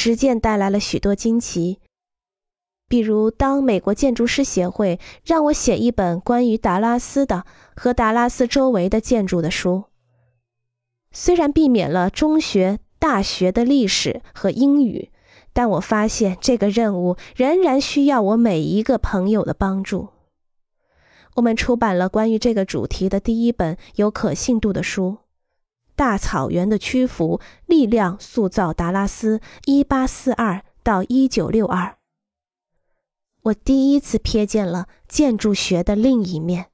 实践带来了许多惊奇。比如，当美国建筑师协会让我写一本关于达拉斯的和达拉斯周围的建筑的书，虽然避免了中学、大学的历史和英语，但我发现这个任务仍然需要我每一个朋友的帮助。我们出版了关于这个主题的第一本有可信度的书，《大草原的屈服：力量塑造达拉斯（一八四二到一九六二）》。我第一次瞥见了建筑学的另一面。